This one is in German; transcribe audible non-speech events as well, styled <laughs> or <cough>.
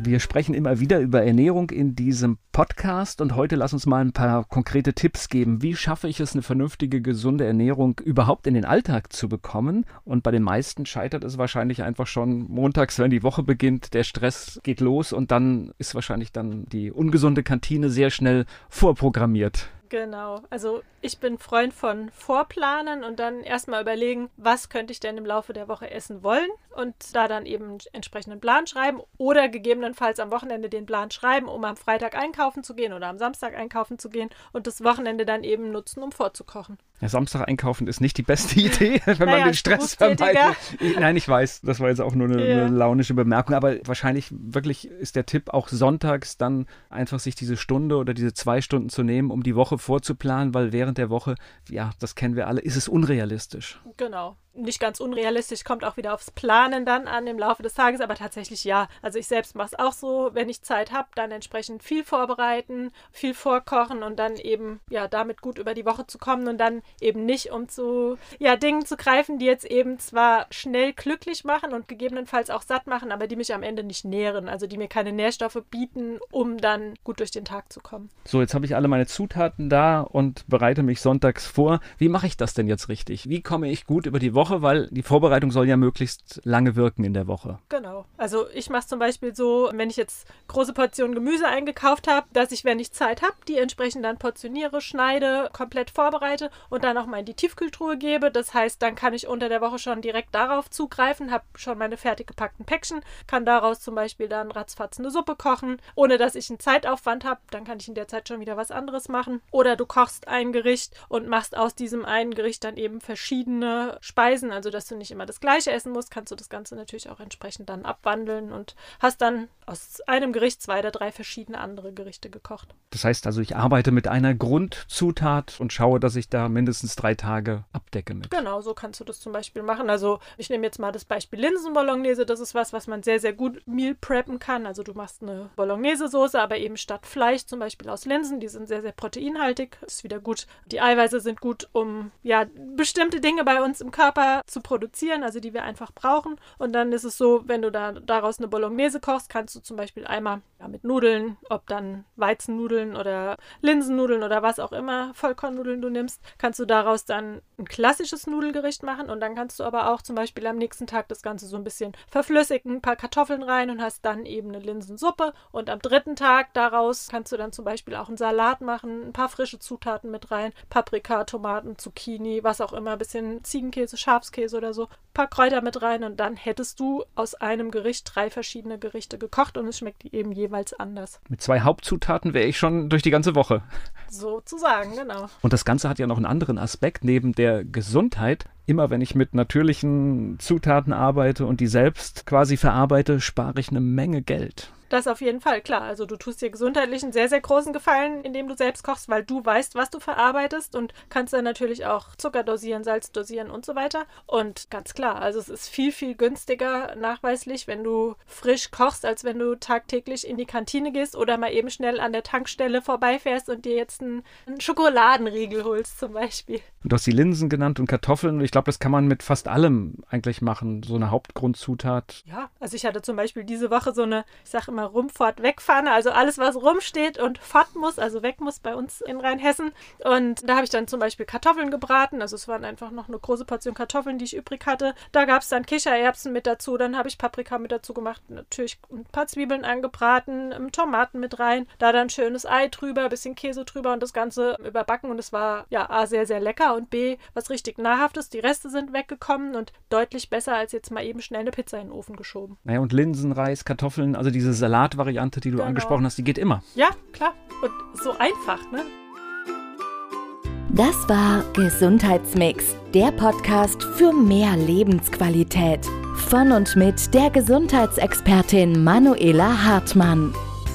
Wir sprechen immer wieder über Ernährung in diesem Podcast und heute lass uns mal ein paar konkrete Tipps geben. Wie schaffe ich es, eine vernünftige, gesunde Ernährung überhaupt in den Alltag zu bekommen? Und bei den meisten scheitert es wahrscheinlich einfach schon montags, wenn die Woche beginnt, der Stress geht los und dann ist wahrscheinlich dann die ungesunde Kantine sehr schnell vorprogrammiert. Genau. Also ich bin Freund von Vorplanen und dann erstmal überlegen, was könnte ich denn im Laufe der Woche essen wollen und da dann eben entsprechenden Plan schreiben oder gegebenenfalls am Wochenende den Plan schreiben, um am Freitag einkaufen zu gehen oder am Samstag einkaufen zu gehen und das Wochenende dann eben nutzen, um vorzukochen. Ja, Samstag einkaufen ist nicht die beste <laughs> Idee, wenn naja, man den Stress vermeidet. Nein, ich weiß, das war jetzt auch nur eine, ja. eine, launische Bemerkung, aber wahrscheinlich wirklich ist der Tipp auch sonntags dann einfach sich diese Stunde oder diese zwei Stunden zu nehmen, um die Woche vorzuplanen, weil während der Woche, ja, das kennen wir alle, ist es unrealistisch. Genau nicht ganz unrealistisch, kommt auch wieder aufs Planen dann an im Laufe des Tages, aber tatsächlich ja. Also ich selbst mache es auch so, wenn ich Zeit habe, dann entsprechend viel vorbereiten, viel vorkochen und dann eben ja damit gut über die Woche zu kommen und dann eben nicht um zu ja Dingen zu greifen, die jetzt eben zwar schnell glücklich machen und gegebenenfalls auch satt machen, aber die mich am Ende nicht nähren, also die mir keine Nährstoffe bieten, um dann gut durch den Tag zu kommen. So, jetzt habe ich alle meine Zutaten da und bereite mich sonntags vor. Wie mache ich das denn jetzt richtig? Wie komme ich gut über die Woche Woche, weil die Vorbereitung soll ja möglichst lange wirken in der Woche. Genau. Also ich mache es zum Beispiel so, wenn ich jetzt große Portionen Gemüse eingekauft habe, dass ich, wenn ich Zeit habe, die entsprechend dann portioniere, schneide, komplett vorbereite und dann auch mal in die Tiefkühltruhe gebe. Das heißt, dann kann ich unter der Woche schon direkt darauf zugreifen, habe schon meine fertig gepackten Päckchen, kann daraus zum Beispiel dann ratzfatz eine Suppe kochen, ohne dass ich einen Zeitaufwand habe. Dann kann ich in der Zeit schon wieder was anderes machen. Oder du kochst ein Gericht und machst aus diesem einen Gericht dann eben verschiedene Speisen Speisen, also dass du nicht immer das gleiche essen musst, kannst du das Ganze natürlich auch entsprechend dann abwandeln und hast dann aus einem Gericht zwei oder drei verschiedene andere Gerichte gekocht. Das heißt also, ich arbeite mit einer Grundzutat und schaue, dass ich da mindestens drei Tage abdecke mit. Genau, so kannst du das zum Beispiel machen. Also ich nehme jetzt mal das Beispiel Linsenbolognese. Das ist was, was man sehr, sehr gut meal preppen kann. Also du machst eine Bolognese-Soße, aber eben statt Fleisch zum Beispiel aus Linsen. Die sind sehr, sehr proteinhaltig. Ist wieder gut. Die Eiweiße sind gut, um ja bestimmte Dinge bei uns im Körper zu produzieren, also die wir einfach brauchen. Und dann ist es so, wenn du da daraus eine Bolognese kochst, kannst du du zum Beispiel einmal ja, mit Nudeln, ob dann Weizennudeln oder Linsennudeln oder was auch immer, Vollkornnudeln du nimmst, kannst du daraus dann ein klassisches Nudelgericht machen und dann kannst du aber auch zum Beispiel am nächsten Tag das Ganze so ein bisschen verflüssigen, ein paar Kartoffeln rein und hast dann eben eine Linsensuppe und am dritten Tag daraus kannst du dann zum Beispiel auch einen Salat machen, ein paar frische Zutaten mit rein, Paprika, Tomaten, Zucchini, was auch immer, ein bisschen Ziegenkäse, Schafskäse oder so, ein paar Kräuter mit rein und dann hättest du aus einem Gericht drei verschiedene Gerichte gekocht und es schmeckt eben jeweils anders. Mit zwei Hauptzutaten wäre ich schon durch die ganze Woche. Sozusagen, genau. Und das Ganze hat ja noch einen anderen Aspekt neben der Gesundheit. Immer wenn ich mit natürlichen Zutaten arbeite und die selbst quasi verarbeite, spare ich eine Menge Geld. Das auf jeden Fall, klar. Also du tust dir gesundheitlich einen sehr, sehr großen Gefallen, indem du selbst kochst, weil du weißt, was du verarbeitest und kannst dann natürlich auch Zucker dosieren, Salz dosieren und so weiter. Und ganz klar, also es ist viel, viel günstiger nachweislich, wenn du frisch kochst, als wenn du tagtäglich in die Kantine gehst oder mal eben schnell an der Tankstelle vorbeifährst und dir jetzt einen, einen Schokoladenriegel holst zum Beispiel. Du hast die Linsen genannt und Kartoffeln. Ich glaube, das kann man mit fast allem eigentlich machen, so eine Hauptgrundzutat. Ja, also ich hatte zum Beispiel diese Woche so eine, ich sage immer, immer Rumfahrt, Wegfahne, also alles, was rumsteht und fort muss, also weg muss bei uns in Rheinhessen. Und da habe ich dann zum Beispiel Kartoffeln gebraten, also es waren einfach noch eine große Portion Kartoffeln, die ich übrig hatte. Da gab es dann Kichererbsen mit dazu, dann habe ich Paprika mit dazu gemacht, natürlich ein paar Zwiebeln angebraten, ähm, Tomaten mit rein, da dann schönes Ei drüber, bisschen Käse drüber und das Ganze überbacken und es war ja A, sehr, sehr lecker und B, was richtig nahrhaftes. Die Reste sind weggekommen und deutlich besser als jetzt mal eben schnell eine Pizza in den Ofen geschoben. Naja, und Linsen, Reis, Kartoffeln, also diese Salatvariante, die du genau. angesprochen hast, die geht immer. Ja, klar. Und so einfach, ne? Das war Gesundheitsmix, der Podcast für mehr Lebensqualität. Von und mit der Gesundheitsexpertin Manuela Hartmann.